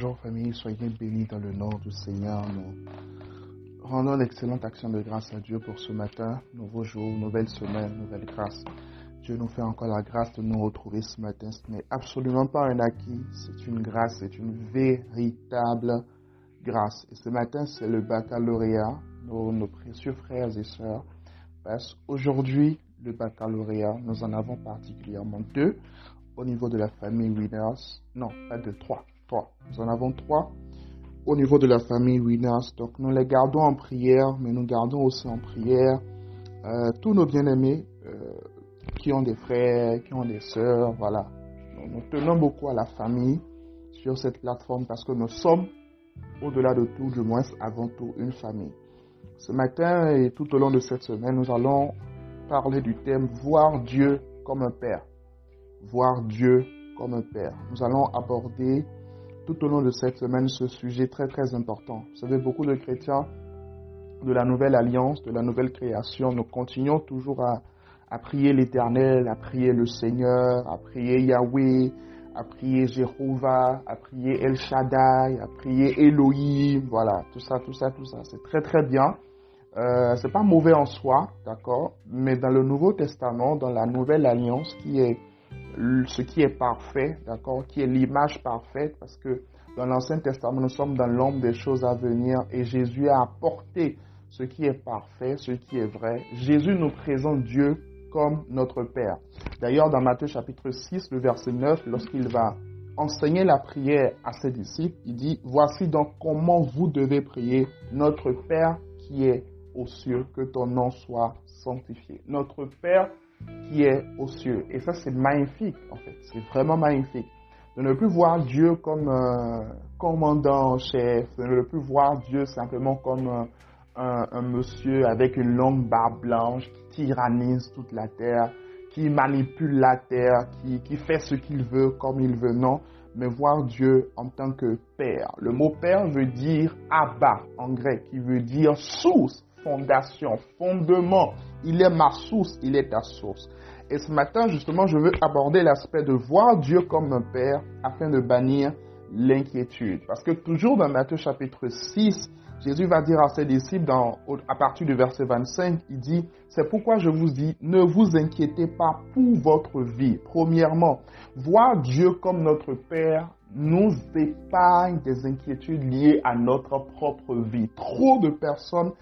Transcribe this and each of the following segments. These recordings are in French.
Bonjour famille, soyez bénis dans le nom du Seigneur. Nous rendons l'excellente action de grâce à Dieu pour ce matin, nouveau jour, nouvelle semaine, nouvelle grâce. Dieu nous fait encore la grâce de nous retrouver ce matin. Ce n'est absolument pas un acquis, c'est une grâce, c'est une véritable grâce. Et ce matin, c'est le baccalauréat. Nos, précieux frères et sœurs passent aujourd'hui le baccalauréat. Nous en avons particulièrement deux au niveau de la famille Winners. Non, pas deux, trois. Nous en avons trois au niveau de la famille Winners. Donc nous les gardons en prière, mais nous gardons aussi en prière euh, tous nos bien-aimés euh, qui ont des frères, qui ont des sœurs. Voilà. Nous, nous tenons beaucoup à la famille sur cette plateforme parce que nous sommes, au-delà de tout, du moins avant tout, une famille. Ce matin et tout au long de cette semaine, nous allons parler du thème Voir Dieu comme un Père. Voir Dieu comme un Père. Nous allons aborder tout au long de cette semaine ce sujet très très important. Vous savez, beaucoup de chrétiens de la nouvelle alliance, de la nouvelle création, nous continuons toujours à, prier l'Éternel, à prier le Seigneur, à prier Yahweh, à prier Jéhovah, à prier El Shaddai, à prier Elohim, voilà, tout ça, tout ça, tout ça. C'est très très bien. Euh, c'est pas mauvais en soi, d'accord, mais dans le Nouveau Testament, dans la Nouvelle Alliance, qui est ce qui est parfait, d'accord, qui est l'image parfaite, parce que dans l'Ancien Testament, nous sommes dans l'ombre des choses à venir et Jésus a apporté ce qui est parfait, ce qui est vrai. Jésus nous présente Dieu comme notre Père. D'ailleurs, dans Matthieu chapitre 6, le verset 9, lorsqu'il va enseigner la prière à ses disciples, il dit, voici donc comment vous devez prier notre Père qui est aux cieux, que ton nom soit sanctifié. Notre Père qui est aux cieux. Et ça, c'est magnifique, en fait. C'est vraiment magnifique. De ne plus voir Dieu comme un commandant en chef, de ne plus voir Dieu simplement comme un, un, un, monsieur avec une longue barbe blanche qui tyrannise toute la terre, qui manipule la terre, qui, qui fait ce qu'il veut comme il veut. Non, mais voir Dieu en tant que Père. Le mot Père veut dire Abba en grec, qui veut dire source, fondation, fondement. Il est ma source, il est ta source. Et ce matin, justement, je veux aborder l'aspect de voir Dieu comme un Père afin de bannir l'inquiétude. Parce que toujours dans Matthieu chapitre 6, Jésus va dire à ses disciples à partir du verset 25, il dit, c'est pourquoi je vous dis, ne vous inquiétez pas pour votre vie. Premièrement, voir Dieu comme notre Père nous épargne des inquiétudes liées à notre propre vie. Trop de personnes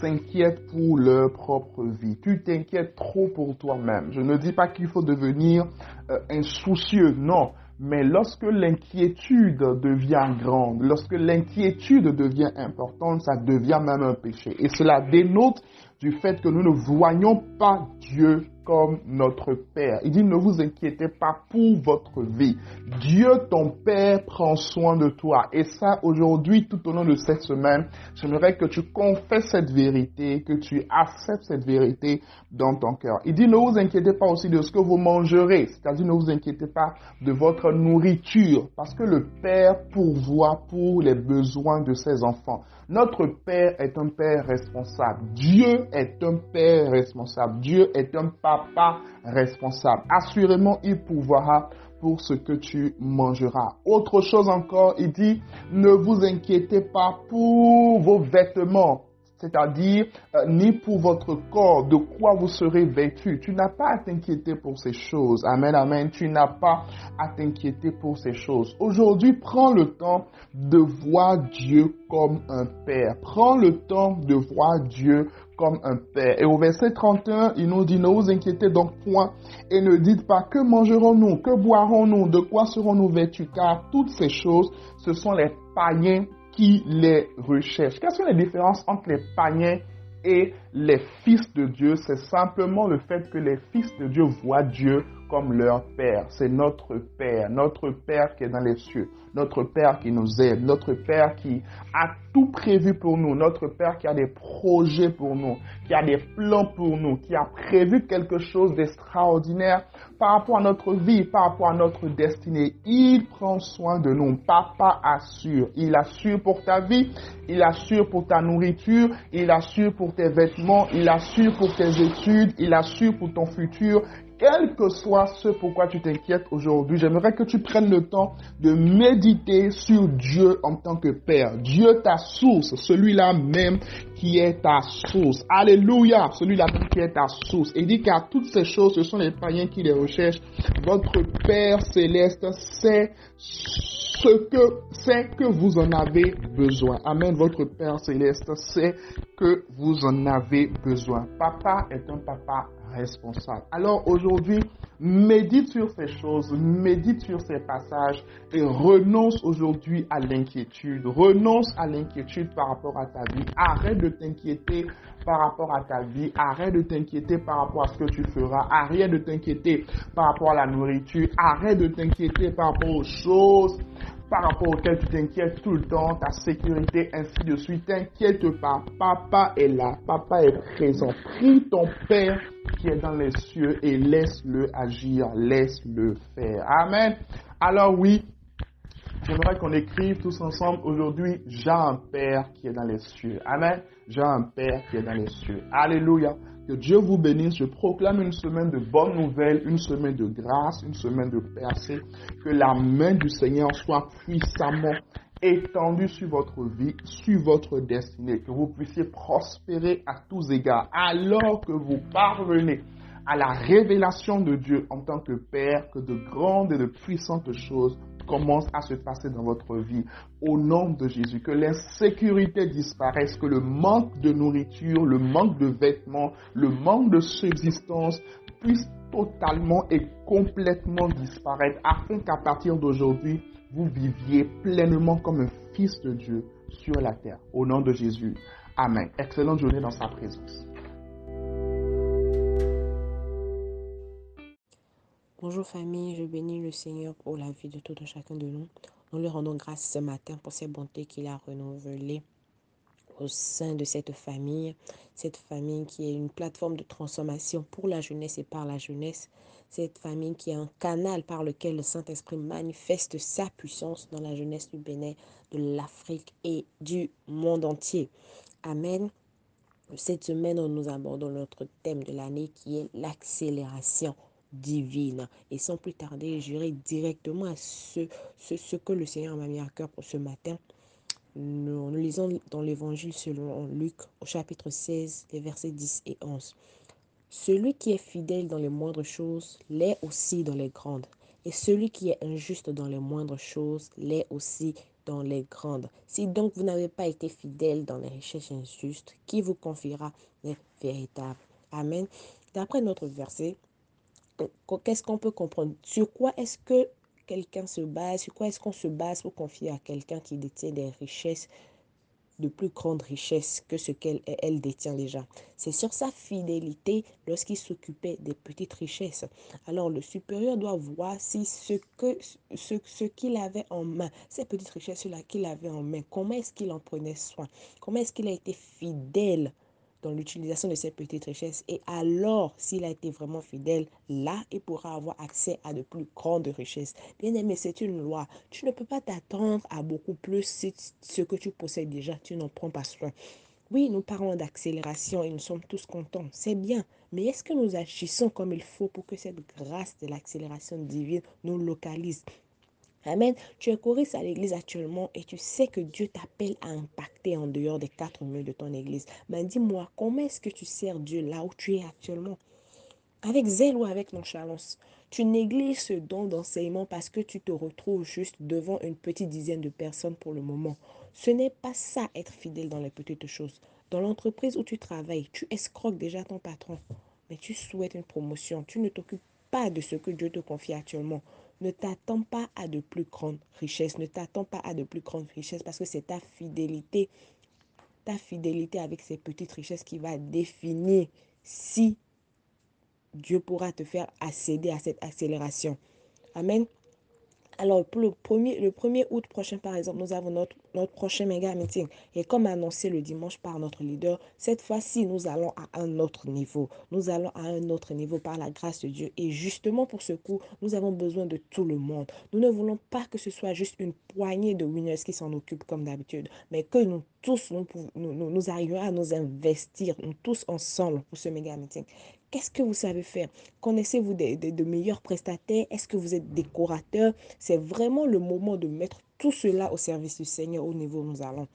s'inquiètent pour leur propre vie. Tu t'inquiètes trop pour toi-même. Je ne dis pas qu'il faut devenir euh, insoucieux, non. Mais lorsque l'inquiétude devient grande, lorsque l'inquiétude devient importante, ça devient même un péché. Et cela dénote du fait que nous ne voyons pas Dieu comme notre Père. Il dit, ne vous inquiétez pas pour votre vie. Dieu, ton Père, prend soin de toi. Et ça, aujourd'hui, tout au long de cette semaine, j'aimerais que tu confesses cette vérité, que tu acceptes cette vérité dans ton cœur. Il dit, ne vous inquiétez pas aussi de ce que vous mangerez. C'est-à-dire, ne vous inquiétez pas de votre nourriture. Parce que le Père pourvoit pour les besoins de ses enfants. Notre Père est un Père responsable. Dieu est un Père responsable. Dieu est un Papa responsable. Assurément, il pourvoira pour ce que tu mangeras. Autre chose encore, il dit, ne vous inquiétez pas pour vos vêtements c'est-à-dire euh, ni pour votre corps, de quoi vous serez vêtu. Tu n'as pas à t'inquiéter pour ces choses. Amen, amen. Tu n'as pas à t'inquiéter pour ces choses. Aujourd'hui, prends le temps de voir Dieu comme un Père. Prends le temps de voir Dieu comme un Père. Et au verset 31, il nous dit, ne vous inquiétez donc point et ne dites pas que mangerons-nous, que boirons-nous, de quoi serons-nous vêtus, car toutes ces choses, ce sont les païens qui les recherchent. Quelles sont les différences entre les païens et les fils de Dieu C'est simplement le fait que les fils de Dieu voient Dieu comme leur Père. C'est notre Père, notre Père qui est dans les cieux, notre Père qui nous aime, notre Père qui a tout prévu pour nous, notre Père qui a des projets pour nous, qui a des plans pour nous, qui a prévu quelque chose d'extraordinaire par rapport à notre vie, par rapport à notre destinée. Il prend soin de nous. Papa assure. Il assure pour ta vie, il assure pour ta nourriture, il assure pour tes vêtements logement, il assure pour tes études, il assure pour ton futur, quel que soit ce pourquoi tu t'inquiètes aujourd'hui, j'aimerais que tu prennes le temps de méditer sur Dieu en tant que Père. Dieu ta source, celui-là même qui est ta source. Alléluia, celui-là même qui est ta source. Et dit qu'à toutes ces choses, ce sont les païens qui les recherchent. Votre Père céleste sait ce que c'est que vous en avez besoin. Amen. Votre Père céleste sait que vous en avez besoin. Papa est un papa responsable. Alors aujourd'hui, médite sur ces choses, médite sur ces passages et renonce aujourd'hui à l'inquiétude. Renonce à l'inquiétude par rapport à ta vie. Arrête de t'inquiéter par rapport à ta vie. Arrête de t'inquiéter par rapport à ce que tu feras. Arrête de t'inquiéter par rapport à la nourriture. Arrête de t'inquiéter par rapport aux choses par rapport auxquelles tu t'inquiètes tout le temps, ta sécurité, ainsi de suite. T'inquiète pas. Papa est là. Papa est présent. Prie ton Père qui est dans les cieux et laisse-le agir. Laisse-le faire. Amen. Alors oui, J'aimerais qu'on écrive tous ensemble aujourd'hui, j'ai un Père qui est dans les cieux. Amen. J'ai un Père qui est dans les cieux. Alléluia. Que Dieu vous bénisse. Je proclame une semaine de bonnes nouvelles, une semaine de grâce, une semaine de percée. Que la main du Seigneur soit puissamment étendue sur votre vie, sur votre destinée. Que vous puissiez prospérer à tous égards. Alors que vous parvenez à la révélation de Dieu en tant que Père, que de grandes et de puissantes choses commence à se passer dans votre vie. Au nom de Jésus, que l'insécurité disparaisse, que le manque de nourriture, le manque de vêtements, le manque de subsistance puisse totalement et complètement disparaître afin qu'à partir d'aujourd'hui, vous viviez pleinement comme un fils de Dieu sur la terre. Au nom de Jésus. Amen. Excellente journée dans sa présence. Bonjour famille, je bénis le Seigneur pour la vie de tout un chacun de nous. Nous lui rendons grâce ce matin pour ses bontés qu'il a renouvelées au sein de cette famille. Cette famille qui est une plateforme de transformation pour la jeunesse et par la jeunesse. Cette famille qui est un canal par lequel le Saint-Esprit manifeste sa puissance dans la jeunesse du Bénin, de l'Afrique et du monde entier. Amen. Cette semaine, nous abordons notre thème de l'année qui est l'accélération divine. Et sans plus tarder, j'irai directement à ce, ce, que le Seigneur m'a mis à cœur pour ce matin. Nous, nous lisons dans l'évangile selon Luc au chapitre 16, les versets 10 et 11. Celui qui est fidèle dans les moindres choses l'est aussi dans les grandes. Et celui qui est injuste dans les moindres choses l'est aussi dans les grandes. Si donc vous n'avez pas été fidèle dans les richesses injustes, qui vous confiera les véritables? Amen. D'après notre verset, qu'est-ce qu'on peut comprendre? Sur quoi est-ce que quelqu'un se base? Sur quoi est-ce qu'on se base pour confier à quelqu'un qui détient des richesses de plus grande richesse que ce qu'elle elle détient déjà? C'est sur sa fidélité lorsqu'il s'occupait des petites richesses. Alors le supérieur doit voir si ce que ce, ce qu'il avait en main, ces petites richesses-là qu'il avait en main, comment est-ce qu'il en prenait soin, comment est-ce qu'il a été fidèle l'utilisation de ces petites richesses. Et alors, s'il a été vraiment fidèle, là, il pourra avoir accès à de plus grandes richesses. Bien aimé, c'est une loi. Tu ne peux pas t'attendre à beaucoup plus si ce que tu possèdes déjà, tu n'en prends pas soin. Oui, nous parlons d'accélération et nous sommes tous contents. C'est bien. Mais est-ce que nous agissons comme il faut pour que cette grâce de l'accélération divine nous localise? Amen. Tu es choriste à l'église actuellement et tu sais que Dieu t'appelle à impacter en dehors des quatre murs de ton église. Ben dis-moi, comment est-ce que tu sers Dieu là où tu es actuellement? Avec zèle ou avec nonchalance? Tu négliges ce don d'enseignement parce que tu te retrouves juste devant une petite dizaine de personnes pour le moment. Ce n'est pas ça être fidèle dans les petites choses. Dans l'entreprise où tu travailles, tu escroques déjà ton patron, mais tu souhaites une promotion. Tu ne t'occupes pas de ce que Dieu te confie actuellement. Ne t'attends pas à de plus grandes richesses. Ne t'attends pas à de plus grandes richesses parce que c'est ta fidélité, ta fidélité avec ces petites richesses qui va définir si Dieu pourra te faire accéder à cette accélération. Amen. Alors, le 1er, le 1er août prochain, par exemple, nous avons notre, prochain méga meeting. Et comme annoncé le dimanche par notre leader, cette fois-ci, nous allons à un autre niveau. Nous allons à un autre niveau par la grâce de Dieu. Et justement pour ce coup, nous avons besoin de tout le monde. Nous ne voulons pas que ce soit juste une poignée de winners qui s'en occupent comme d'habitude, mais que nous tous, nous, nous, nous arrivions à nous investir, nous tous ensemble pour ce méga meeting. Qu'est-ce que vous savez faire? Connaissez-vous de meilleurs prestataires? Est-ce que vous êtes décorateur? C'est vraiment le moment de mettre tout cela au service du Seigneur au niveau où nous allons.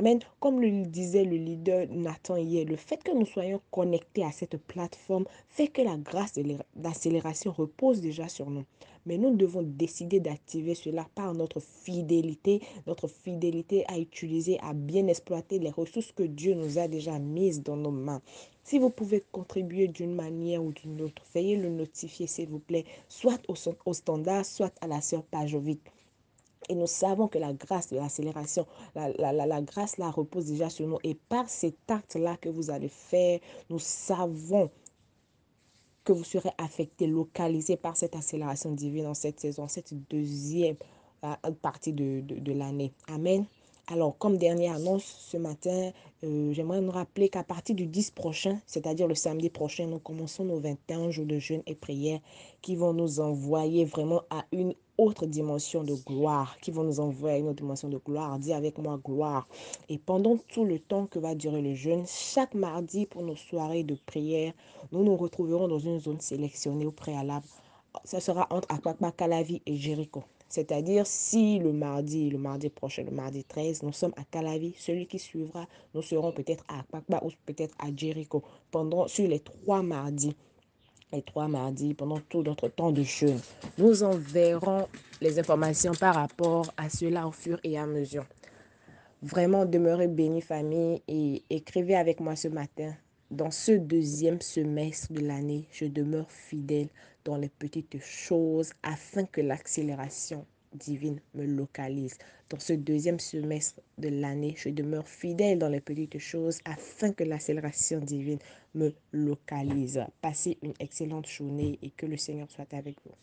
Amen. Comme le disait le leader Nathan hier, le fait que nous soyons connectés à cette plateforme fait que la grâce d'accélération repose déjà sur nous. Mais nous devons décider d'activer cela par notre fidélité, notre fidélité à utiliser, à bien exploiter les ressources que Dieu nous a déjà mises dans nos mains. Si vous pouvez contribuer d'une manière ou d'une autre, veuillez le notifier s'il vous plaît, soit au, standard, soit à la sœur Pajovic. Et nous savons que la grâce de l'accélération, la, la, la, la, grâce repose déjà sur nous. Et par cet acte-là que vous allez faire, nous savons que vous serez affecté, localisé par cette accélération divine en cette saison, cette deuxième euh, partie de, de, de l'année. Amen. Alors, comme dernière annonce ce matin, euh, j'aimerais nous rappeler qu'à partir du 10 prochain, c'est-à-dire le samedi prochain, nous commençons nos 21 jours de jeûne et prière qui vont nous envoyer vraiment à une autre dimension de gloire, qui vont nous envoyer à une autre dimension de gloire. Dis avec moi gloire. Et pendant tout le temps que va durer le jeûne, chaque mardi pour nos soirées de prière, nous nous retrouverons dans une zone sélectionnée au préalable. Ça sera entre Akpakpa, Calavi et Jéricho. C'est-à-dire, si le mardi, le mardi prochain, le mardi 13, nous sommes à Calavi, celui qui suivra, nous serons peut-être à Akpakpa ou peut-être à Jericho pendant, sur les trois mardis. Les trois mardis, pendant tout notre temps de jeûne. Nous enverrons les informations par rapport à cela au fur et à mesure. Vraiment, demeurez bénis, famille, et écrivez avec moi ce matin. Dans ce deuxième semestre de l'année, je demeure fidèle dans les petites choses afin que l'accélération divine me localise. Dans ce deuxième semestre de l'année, je demeure fidèle dans les petites choses afin que l'accélération divine me localise. Passez une excellente journée et que le Seigneur soit avec vous.